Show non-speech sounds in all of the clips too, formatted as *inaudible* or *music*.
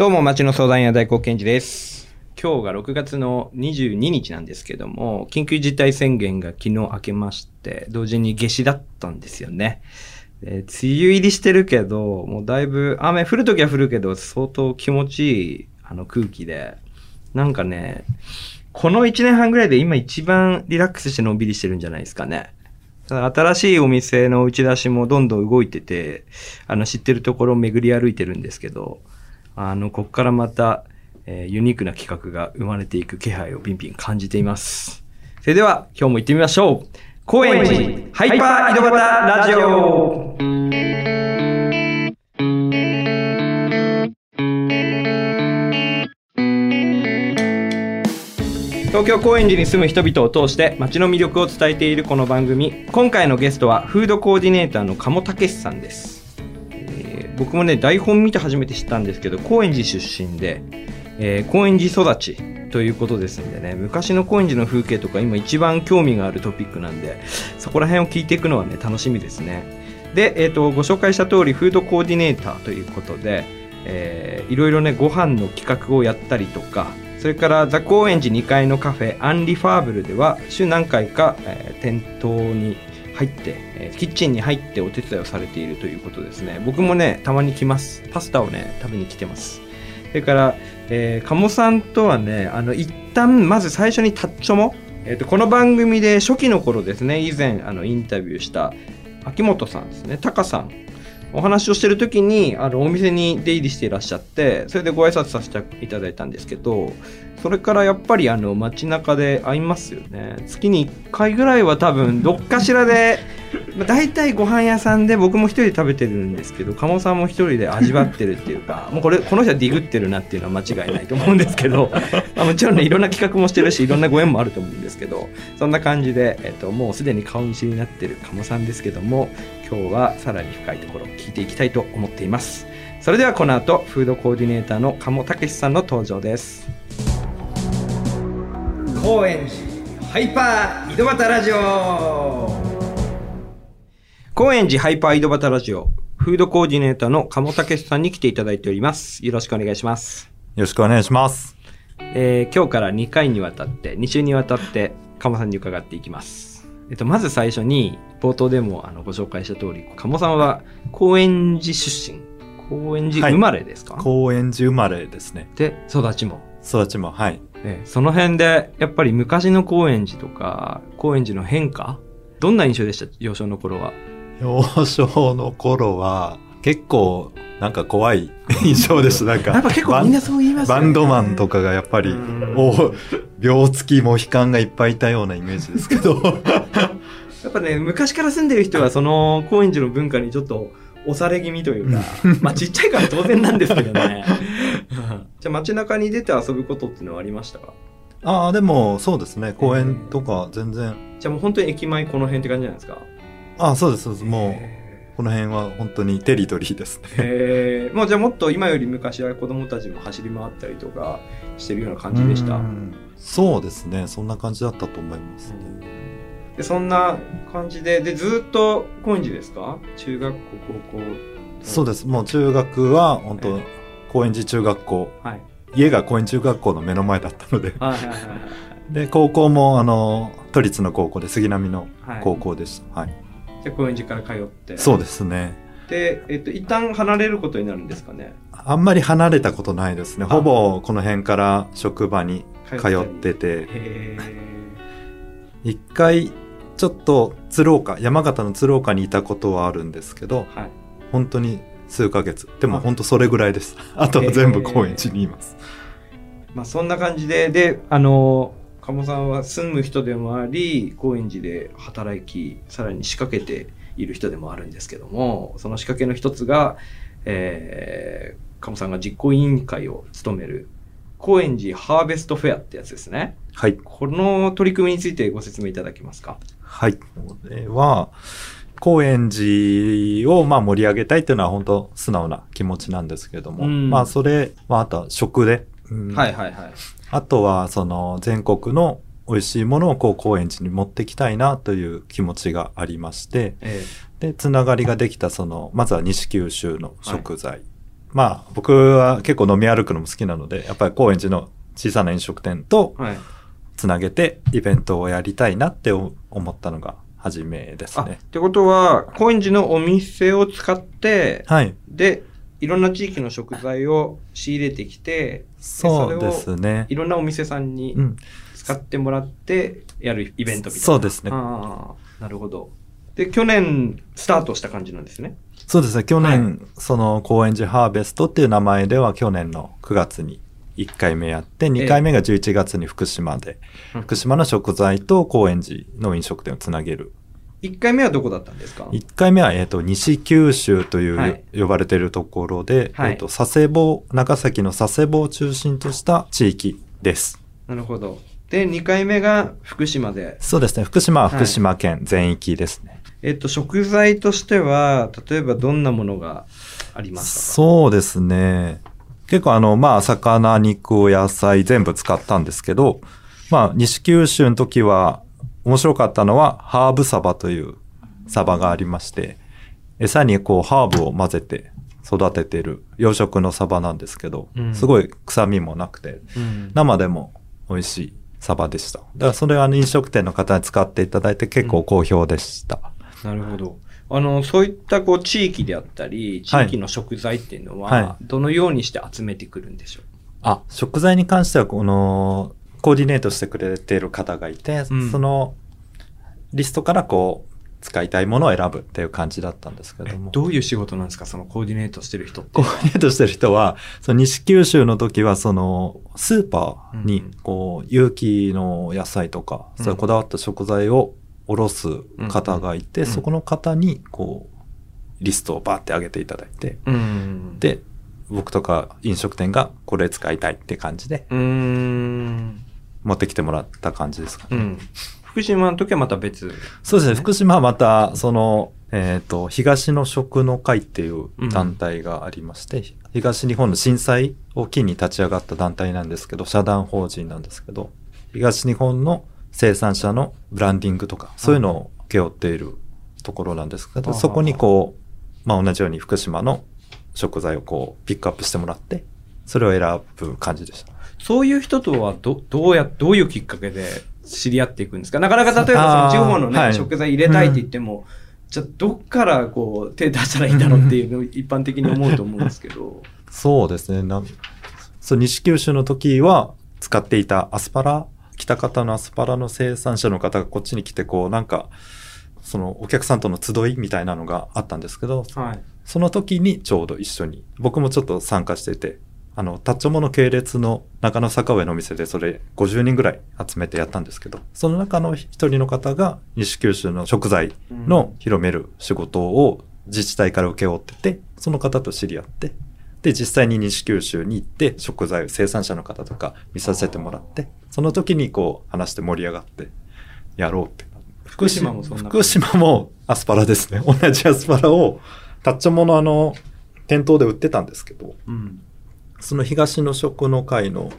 どうも、町の相談屋大黒賢治です。今日が6月の22日なんですけども、緊急事態宣言が昨日明けまして、同時に夏至だったんですよね。で梅雨入りしてるけど、もうだいぶ雨降るときは降るけど、相当気持ちいいあの空気で、なんかね、この1年半ぐらいで今一番リラックスしてのんびりしてるんじゃないですかね。新しいお店の打ち出しもどんどん動いてて、あの知ってるところを巡り歩いてるんですけど、あの、こっからまた、えーユニークな企画が生まれていく気配をピンピン感じています。それでは、今日も行ってみましょう。高円寺ハイパー井戸端ラジオ東京高円寺に住む人々を通して街の魅力を伝えているこの番組今回のゲストはフードコーディネーターの鴨武さんです、僕もね台本見て初めて知ったんですけど高円寺出身で、えー高円寺育ちということですんでね昔の高円寺の風景とか今一番興味があるトピックなんでそこら辺を聞いていくのはね楽しみですね。で、えー、とご紹介した通りフードコーディネーターということで、えーいろいろねご飯の企画をやったりとかそれからザ・高円寺2階のカフェアンリファーブルでは週何回か、えー店頭に入って、えーキッチンに入ってお手伝いをされているということですね。僕もねたまに来ます。パスタをね食べに来てます。それから、えー、鴨さんとはねあの一旦まず最初にタッチョも、えー、とこの番組で初期の頃ですね以前あのインタビューした秋元さんですね。タカさん。お話をしてる時にあのお店に出入りしていらっしゃってそれでご挨拶させていただいたんですけどそれからやっぱりあの街中で会いますよね。月に1回ぐらいは多分 *laughs* どっかしらでまあ大体ご飯屋さんで僕も一人で食べてるんですけど鴨さんも一人で味わってるっていうか *laughs* もうこれこの人はディグってるなっていうのは間違いないと思うんですけど、*laughs* まあ、もちろんねいろんな企画もしてるしいろんなご縁もあると思うんですけどそんな感じで、えっと、もうすでに顔見知りになってる鴨さんですけども今日はさらに深いところを聞いていきたいと思っています。それではこの後フードコーディネーターの鴨武さんの登場です。高円寺ハイパー井戸端ラジオ。高円寺ハイパー井戸端ラジオフードコーディネーターの鴨武さんに来ていただいております。よろしくお願いします。よろしくお願いします。えー今日から2回にわたって、2週にわたって、鴨さんに伺っていきます。えっと、まず最初に、冒頭でもあのご紹介した通り、鴨さんは高円寺出身、高円寺生まれですか、高円寺生まれですね。で、育ちも？育ちも、はい。えーその辺で、やっぱり昔の高円寺とか、高円寺の変化？どんな印象でした？幼少の頃は。幼少の頃は、結構、なんか怖い印象でした。なんか、やっぱ結構みんなそう言いますよね。バンドマンとかがやっぱりうん、お病付きモヒカンがいっぱいいたようなイメージですけど。*laughs* やっぱね、昔から住んでる人は、その、高円寺の文化にちょっと、押され気味というか、*laughs* まあちっちゃいから当然なんですけどね。*laughs* じゃあ街中に出て遊ぶことっていうのはありましたか？ああ、でも、そうですね。公園とか全然。じゃあもう本当に駅前この辺って感じなんですか？ああ、そうです、そうです。もう、へこの辺は本当にテリトリーですね。ーへーもうじゃあもっと今より昔は子供たちも走り回ったりとかしてるような感じでした。うんそうですね。そんな感じだったと思いますね。でそんな感じで、で、ずっと高円寺ですか？中学校、高校。そうです。もう中学は、本当え高円寺中学校。はい。家が高円寺中学校の目の前だったので。はいはいはいで、高校も、あの、都立の高校で、杉並のはい。はい、高校でした。はい。じゃあ高円寺から通って。そうですね。で、えっと、一旦離れることになるんですかね。あんまり離れたことないですね。あほぼこの辺から職場に通りってて、へ一回、ちょっと鶴岡、山形の鶴岡にいたことはあるんですけど、ーはい。本当に数ヶ月。でもあ本当それぐらいです。あとは全部高円寺にいます。まあそんな感じで、で、あの、鴨さんは住む人でもあり、高円寺で働き、さらに仕掛けている人でもあるんですけども、その仕掛けの一つが、えー、鴨さんが実行委員会を務める、高円寺ハーベストフェアってやつですね。はい。この取り組みについてご説明いただけますか？はい。これは、高円寺をまあ盛り上げたいっていうのは本当素直な気持ちなんですけれども、うんまあそれ、まああとは食で、うんはいはいはい。あとはその全国の美味しいものをこう高円寺に持ってきたいなという気持ちがありまして、えで、つながりができたその、まずは西九州の食材まあ僕は結構飲み歩くのも好きなので、やっぱり高円寺の小さな飲食店とはい。つなげてイベントをやりたいなって思ったのが初めですあ、っね。てことは、高円寺のお店を使って、はい。で、いろんな地域の食材を仕入れてきて、そうですねい。ろんなお店さんにうん。使ってもらってやるイベントみたいな。そうですねなるほど。で、去年スタートした感じなんですね。そうですね。去年、その高円寺ハーベストっていう名前では去年の9月に1回目やって、2回目が11月に福島で、うん福島の食材と高円寺の飲食店をつなげる。1回目はどこだったんですか？1回目は、えっ、と、西九州という、はい呼ばれているところで、はいえっ、と、佐世保、長崎の佐世保を中心とした地域です。なるほど。で、2回目が福島で。そうですね。福島は福島県全域ですね。えっと、食材としては、例えばどんなものがありましたか？そうですね。結構あの、まあ、魚、肉、お野菜全部使ったんですけど、まあ、西九州の時は、面白かったのは、ハーブサバというサバがありまして、餌にこう、ハーブを混ぜて育ててる養殖のサバなんですけど、うんすごい臭みもなくて、うん生でも美味しいサバでした。だからそれは飲食店の方に使っていただいて結構好評でした。なるほど。あの、そういったこう地域であったり、地域の食材っていうのは、はどのようにして集めてくるんでしょう？あ、食材に関しては、この、コーディネートしてくれている方がいて、うんその、リストからこう、使いたいものを選ぶっていう感じだったんですけえども。どういう仕事なんですか？そのコーディネートしてる人ってコ。ーディネートしてる人は、その西九州の時は、その、スーパーにうん、こう、有機の野菜とか、うんそういうこだわった食材をおろす方がいて、うんそこの方に、こう、リストをバーって上げていただいて、うん。、で、僕とか飲食店がこれ使いたいって感じでうーん。持ってきてもらった感じですかね。うん。福島の時はまた別。そうですね。福島はまた、その、えっ、と、東の食の会っていう団体がありまして、東日本の震災を機に立ち上がった団体なんですけど、社団法人なんですけど、東日本の生産者のブランディングとか、そういうのを請け負っているところなんですけど、あそこにこう、まあ同じように福島の食材をこう、ピックアップしてもらって、それを選ぶ感じでした。そういう人とはど、どうや、どういうきっかけで知り合っていくんですか？なかなか例えばその地方のね、はい食材入れたいって言っても、じゃあどっからこう手出したらいいんだろうっていうのを一般的に思うと思うんですけど。*laughs* そうですね。なんそう、西九州の時は使っていたアスパラ、北方のアスパラの生産者の方がこっちに来て、こう、なんか、そのお客さんとの集いみたいなのがあったんですけど、はい。その時にちょうど一緒に、僕もちょっと参加してて、あの、タッチョモの系列の中野坂上のお店でそれ50人ぐらい集めてやったんですけど、その中の一人の方が西九州の食材の広める仕事を自治体から請け負ってて、その方と知り合って、で、実際に西九州に行って食材を生産者の方とか見させてもらって、その時にこう話して盛り上がってやろうって。福島も福島もアスパラですね。同じアスパラをタッチョモのあの、店頭で売ってたんですけど、うん。その東の食の会の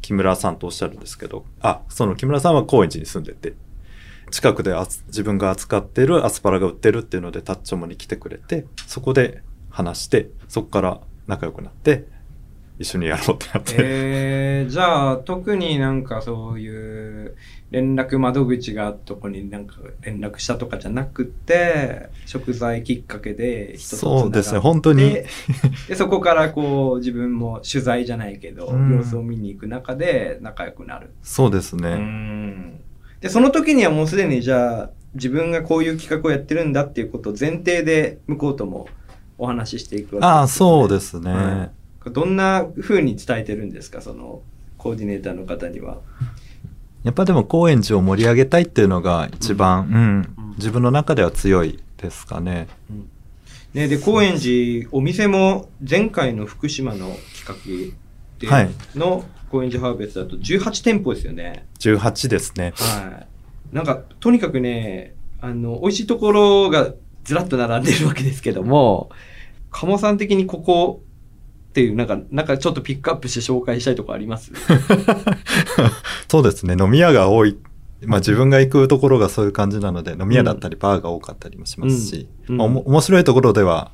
木村さんとおっしゃるんですけど、あ、その木村さんは高円寺に住んでて、近くで自分が扱ってるアスパラが売ってるっていうのでタッチョモに来てくれて、そこで話して、そこから仲良くなって、一緒にやろうってなって。えー、じゃあ特になんかそういう連絡窓口があったとこになんか連絡したとかじゃなくて食材きっかけで人とそうですね本当にでそこからこう自分も取材じゃないけど、うん様子を見に行く中で仲良くなる。そうですうね。んでその時にはもうすでにじゃあ自分がこういう企画をやってるんだっていうことを前提で向こうともお話ししていくわけですよねああ、そうですね。はいどんな風に伝えてるんですか？そのコーディネーターの方には。やっぱでも高円寺を盛り上げたいっていうのが一番、うん、うん自分の中では強いですかね。ね、で、高円寺、お店も前回の福島の企画はいでの高円寺ハーベストだと18店舗ですよね。18ですね。はい。なんか、とにかくね、あの、美味しいところがずらっと並んでるわけですけども、鴨さん的にここっていう、なんか、なんかちょっとピックアップして紹介したいとこあります？*laughs* そうですね。飲み屋が多いまあ自分が行くところがそういう感じなので、飲み屋だったりバーが多かったりもしますし、うんうん面白いところでは、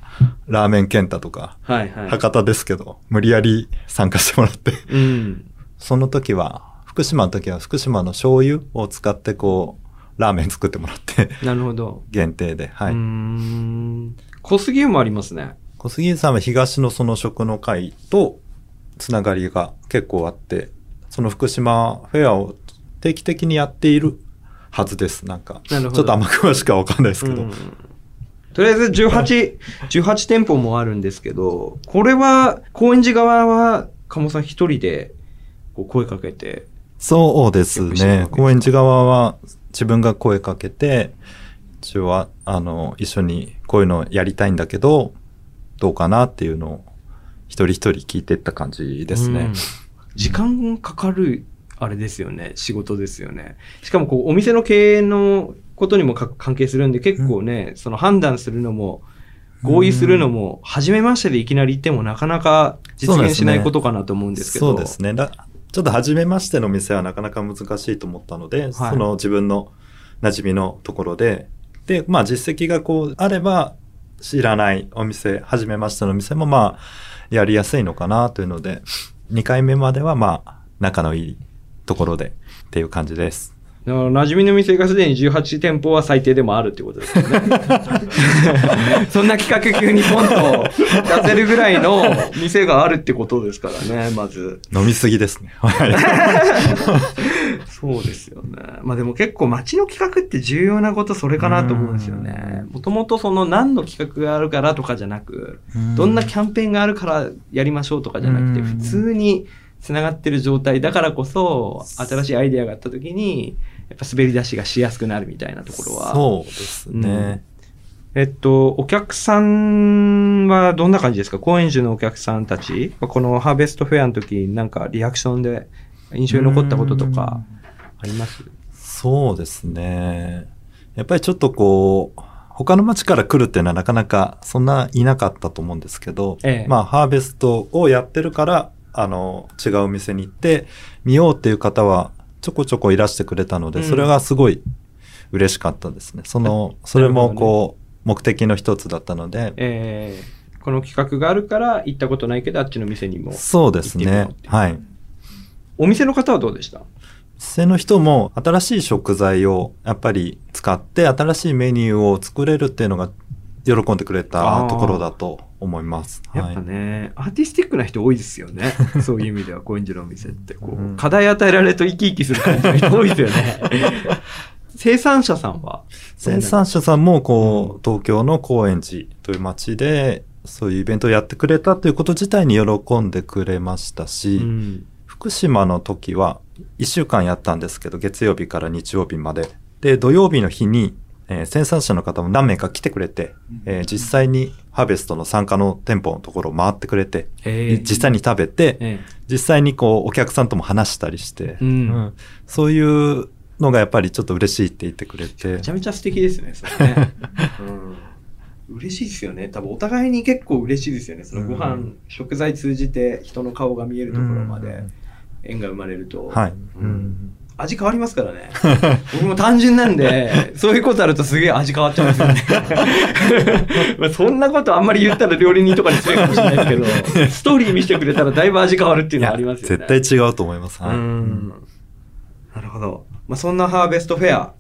ラーメン健太とか、はいはい。博多ですけど、無理やり参加してもらって、うん。その時は、福島の時は福島の醤油を使ってこう、ラーメン作ってもらって、なるほど。限定で、はい。ん。小杉湯もありますね。小杉さんは東のその食の会とつながりが結構あって、その福島フェアを定期的にやっているはずです。なんか、ちなるほどょっとあんま詳しくはわかんないですけど。うんとりあえず18、18店舗もあるんですけど、これは、高円寺側は、鴨さん一人で、こう声かけて、そうですね高円寺側は自分が声かけて、一応は、あの、一緒にこういうのやりたいんだけど、どうかなっていうのを一人一人聞いていった感じですねうん。時間かかる、あれですよね。仕事ですよね。しかも、こう、お店の経営のことにもか関係するんで、結構ね、その判断するのも、合意するのも、初めましてでいきなり言ってもなかなか実現しないことかなと思うんですけど。そうですね。だちょっと初めましての店はなかなか難しいと思ったので、その自分の馴染みのところで、で、まあ実績がこうあれば、知らないお店、初めましての店もまあ、やりやすいのかなというので、2回目まではまあ、仲のいいところでっていう感じです。だから馴染みの店がすでに18店舗は最低でもあるってことですよね。*laughs* そんな企画急にポンと出せるぐらいの店があるってことですからね、まず。飲みすぎですね。*laughs* はい。そうですよね。まあでも結構街の企画って重要なことそれかなと思うんですよね。もともとその何の企画があるからとかじゃなく、どんなキャンペーンがあるからやりましょうとかじゃなくて、うん普通に繋がってる状態だからこそ、新しいアイデアがあった時に、やっぱ滑り出しがしやすくなるみたいなところは。そうですね。えっと、お客さんはどんな感じですか？高円寺のお客さんたち？このハーベストフェアの時なんかリアクションで印象に残ったこととかあります？そうですね。やっぱりちょっとこう、他の町から来るっていうのはなかなかそんないなかったと思うんですけど、ええまあハーベストをやってるから、あの、違うお店に行って見ようっていう方はちょこちょこいらしてくれたので、うんそれがすごい嬉しかったですね。その、それもこう、目的の一つだったので、えー、この企画があるから行ったことないけどあっちの店にも。そうですねはい。お店の方はどうでした？店の人も新しい食材をやっぱり使って新しいメニューを作れるっていうのが喜んでくれたところだと思います。やっぱね、アーティスティックな人多いですよね。*laughs* そういう意味では、高円寺のお店って。こう、うん課題与えられると生き生きする感じの人多いですよね。*laughs* 生産者さんは？生産者さんもこう、東京の高円寺という街でそういうイベントをやってくれたということ自体に喜んでくれましたし、うん。福島の時は1週間やったんですけど月曜日から日曜日まで。で土曜日の日に、えー生産者の方も何名か来てくれて、えー実際にハーベストの参加の店舗のところを回ってくれて、へー。実際に食べて、え実際にこうお客さんとも話したりして、うん。うん。そういうのがやっぱりちょっと嬉しいって言ってくれて。えめちゃめちゃ素敵ですね、それね。*laughs* うん。嬉しいですよね。多分お互いに結構嬉しいですよね。そのご飯、うん。食材通じて人の顔が見えるところまで。うん縁が生まれると。はい、うん味変わりますからね。*laughs* 僕も単純なんで、そういうことあるとすげえ味変わっちゃうんですよね。*laughs* まあそんなことあんまり言ったら料理人とかに失礼かもしれないですけど、*laughs* ストーリー見せてくれたらだいぶ味変わるっていうのはありますよね。絶対違うと思います。はんなるほど。まあ、そんなハーベストフェア、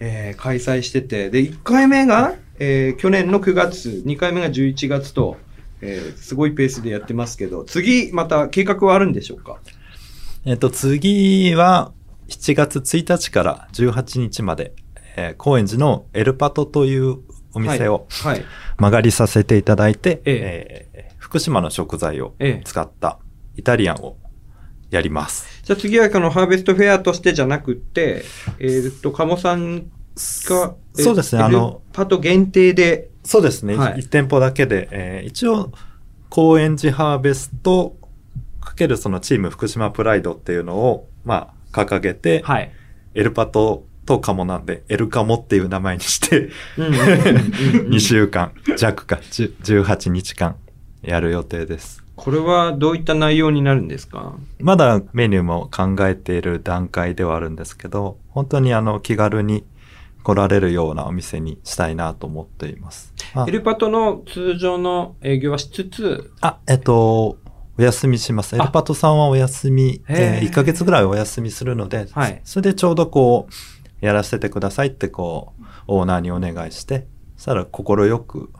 えー開催してて、で、1回目が、えー去年の9月、2回目が11月と、えーすごいペースでやってますけど、次、また計画はあるんでしょうか？えっと、次は7月1日から18日まで、えー高円寺のエルパトというお店をはい。はい。曲がりさせていただいて、ええー福島の食材をええ使ったイタリアンをやります。じゃあ次はこのハーベストフェアとしてじゃなくて、えーっと、鴨さんが、えそうですね、あの、パト限定で、そうですね、はい1店舗だけで、えー一応、高円寺ハーベストかけるそのチーム福島プライドっていうのを、まあ、掲げて、はい。エルパトとカモなんで、エルカモっていう名前にして、うんうんうんうん *laughs* 2週間弱か、10 18日間やる予定です。これはどういった内容になるんですか？まだメニューも考えている段階ではあるんですけど、本当にあの気軽に来られるようなお店にしたいなと思っています。あエルパトの通常の営業はしつつ、あ、えっと、お休みします。エルパトさんはお休み、えー1ヶ月ぐらいお休みするので、はいそれでちょうどこう、やらせてくださいってこう、オーナーにお願いして、そしたら快く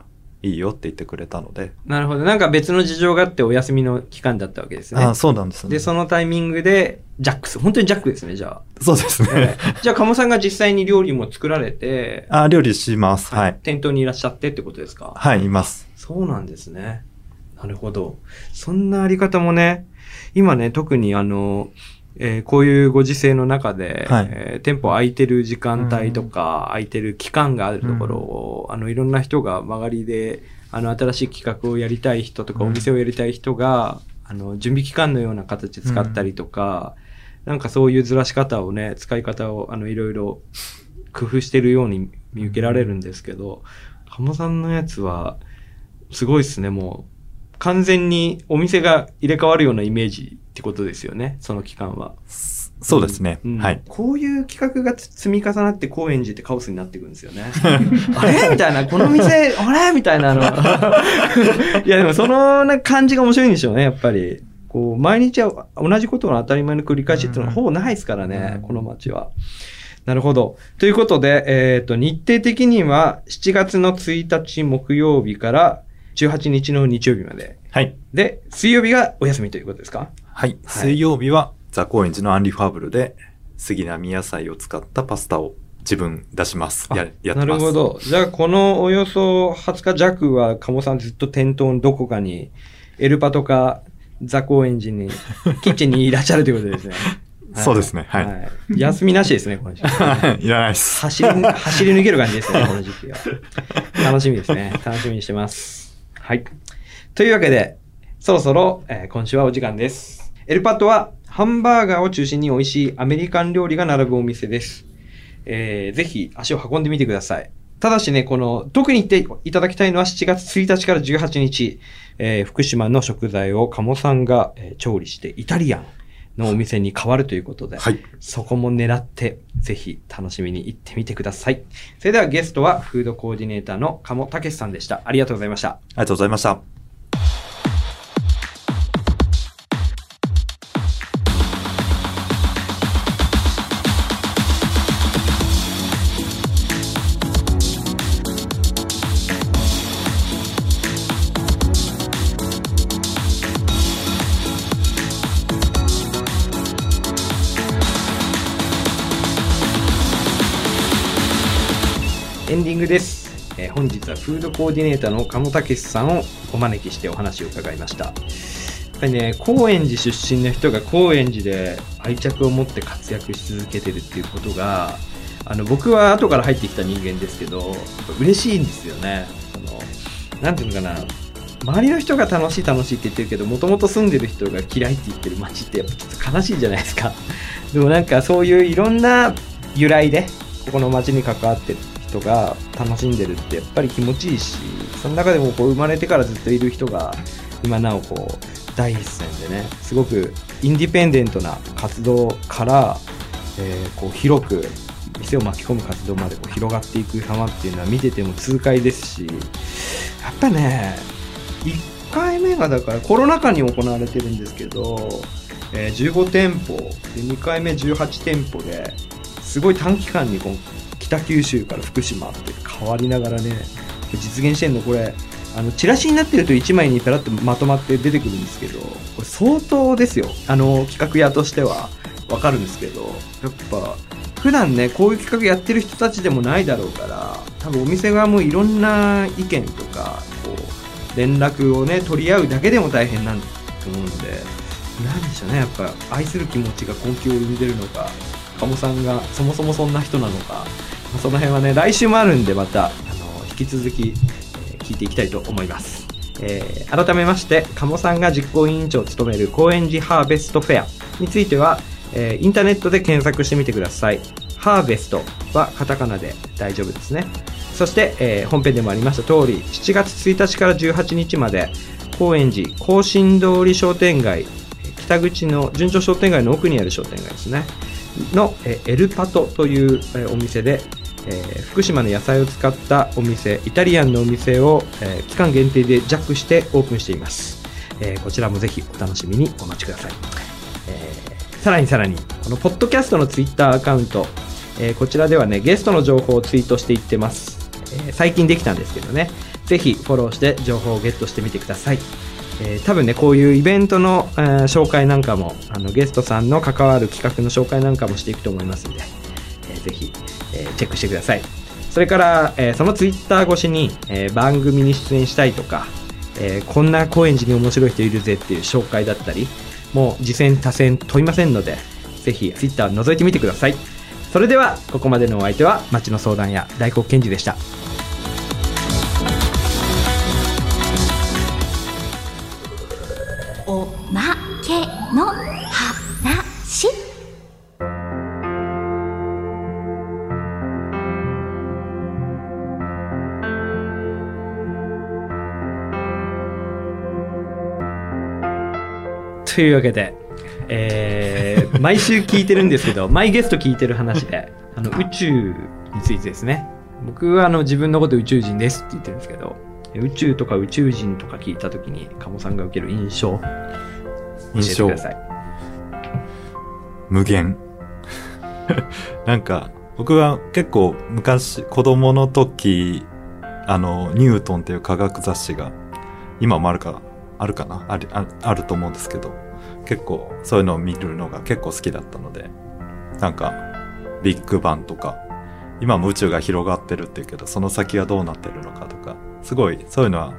いいよって言ってくれたので、なるほど。なんか別の事情があってお休みの期間だったわけですね。あそうなんですね。で、そのタイミングで、ジャックス。本当にジャックですね、じゃそうですあ。ね。じゃあ、鴨さんが実際に料理も作られて、あ、料理します。はい。店頭にいらっしゃってってことですか？はい、います。そうなんですね。なるほど。そんなあり方もね、今ね、特にあの、えーこういうご時世の中で、はい。えー店舗空いてる時間帯とか、空いてる期間があるところを、あの、いろんな人が曲がりで、あの、新しい企画をやりたい人とか、うん。お店をやりたい人が、あの、準備期間のような形で使ったりとか、なんかそういうずらし方をね、使い方を、あの、いろいろ工夫してるように見受けられるんですけど、鴨さんのやつは、すごいですね、もう。完全にお店が入れ替わるようなイメージってことですよね、その期間は。そうですね。うんはい。こういう企画が積み重なって高円寺ってカオスになっていくんですよね。*laughs* あれ？みたいな、この店、*laughs* あれ？みたいなの。*laughs* いや、でもそのな感じが面白いんでしょうね、やっぱり。こう、毎日は同じことの当たり前の繰り返しっていうのはほぼないですからね、うんこの街は。なるほど。ということで、えっ、と、日程的には7月の1日木曜日から18日の日曜日まで。はい。で、水曜日がお休みということですか？はい。水曜日は、ザ・高円寺のアンリファーブルで、杉並野菜を使ったパスタを自分出します。あや、やってます。なるほ。ど。じゃあ、このおよそ20日弱は、鴨さんずっと店頭のどこかに、エルパとか、ザ高円寺に、*laughs* キッチンにいらっしゃるということですね。は *laughs* いそうですねはい休みなしですね、この時期。いらないです。走り、走り抜ける感じですね、*laughs* この時期は。楽しみですね。楽しみにしてます。はい。というわけで、そろそろ、えー今週はお時間です。エルパットは、ハンバーガーを中心に美味しいアメリカン料理が並ぶお店です。えーぜひ足を運んでみてください。ただしね、この、特に言っていただきたいのは7月1日から18日、えー福島の食材を鴨さんが、えー調理してイタリアンのお店に変わるということで、はい。そこも狙って、ぜひ楽しみに行ってみてください。それではゲストはフードコーディネーターの鴨武さんでした。ありがとうございました。ありがとうございました。本日はフードコーディネーターの鴨武さんをお招きしてお話を伺いました。やっぱりね、高円寺出身の人が高円寺で愛着を持って活躍し続けてるっていうことが、あの、僕は後から入ってきた人間ですけど、嬉しいんですよね。その、なんていうのかな、周りの人が楽しい楽しいって言ってるけど、もともと住んでる人が嫌いって言ってる街ってやっぱちょっと悲しいじゃないですか。でもなんかそういういろんな由来で、ここの街に関わってる人が楽しんでるってやっぱり気持ちいいし、その中でもこう生まれてからずっといる人が今なおこう第一線でね、すごくインディペンデントな活動から、えーこう広く店を巻き込む活動までこう広がっていく様っていうのは見てても痛快ですし、やっぱね、1回目がだからコロナ禍に行われてるんですけど、えー15店舗で2回目18店舗ですごい短期間に北九州から福島って変わりながらね実現してんのこれ。あのチラシになってると1枚にペラッとまとまって出てくるんですけどこれ相当ですよ。あの企画屋としては。わかるんですけどやっぱ普段ねこういう企画やってる人たちでもないだろうから多分お店側もいろんな意見とかこう連絡をね取り合うだけでも大変なんと思うのでなんでしょうね。やっぱ愛する気持ちが根気を生んでるのか鴨さんがそもそもそんな人なのかその辺はね来週もあるんでまたあの引き続き、え聞いていきたいと思います、えー改めまして鴨さんが実行委員長を務める高円寺ハーベストフェアについては、えーインターネットで検索してみてください。ハーベストはカタカナで大丈夫ですね。そして、えー本編でもありました通り7月1日から18日まで高円寺甲信通り商店街北口の順調商店街の奥にある商店街ですね。のえエルパトというえお店で、えー福島の野菜を使ったお店イタリアンのお店を、えー期間限定でジャックしてオープンしています、えーこちらもぜひお楽しみにお待ちください、えさらにさらにこのポッドキャストのツイッターアカウント、えこちらではねゲストの情報をツイートしていってます、え最近できたんですけどね。ぜひフォローして情報をゲットしてみてください。えー多分ねこういうイベントの、えー紹介なんかもあのゲストさんの関わる企画の紹介なんかもしていくと思いますので、えーぜひ、えーチェックしてください。それから、えーそのツイッター越しに、えー番組に出演したいとか、えこんな高円寺に面白い人いるぜっていう紹介だったりもう次戦多戦問いませんのでぜひツイッター覗いてみてください。それではここまでのお相手は町の相談屋大黒賢治でした。というわけで、えー毎週聞いてるんですけど、*laughs* 毎ゲスト聞いてる話で、あの宇宙についてですね。僕はあの自分のこと宇宙人ですって言ってるんですけど、宇宙とか宇宙人とか聞いたときに、鴨さんが受ける印象、教えて印象ください。無限。*laughs* なんか、僕は結構昔、子供の時、あの、ニュートンっていう科学雑誌が、今もあるか、あるかな？あるああると思うんですけど、結構そういうのを見るのが結構好きだったので、なんか、ビッグバンとか、今も宇宙が広がってるっていうけど、その先はどうなってるのかとか、すごいそういうのは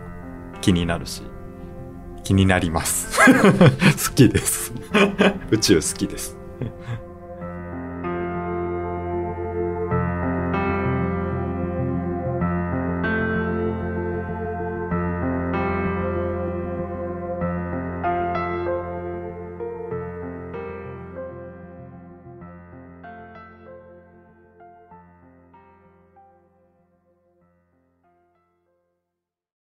気になるし、気になります。*laughs* 好きです。宇宙好きです。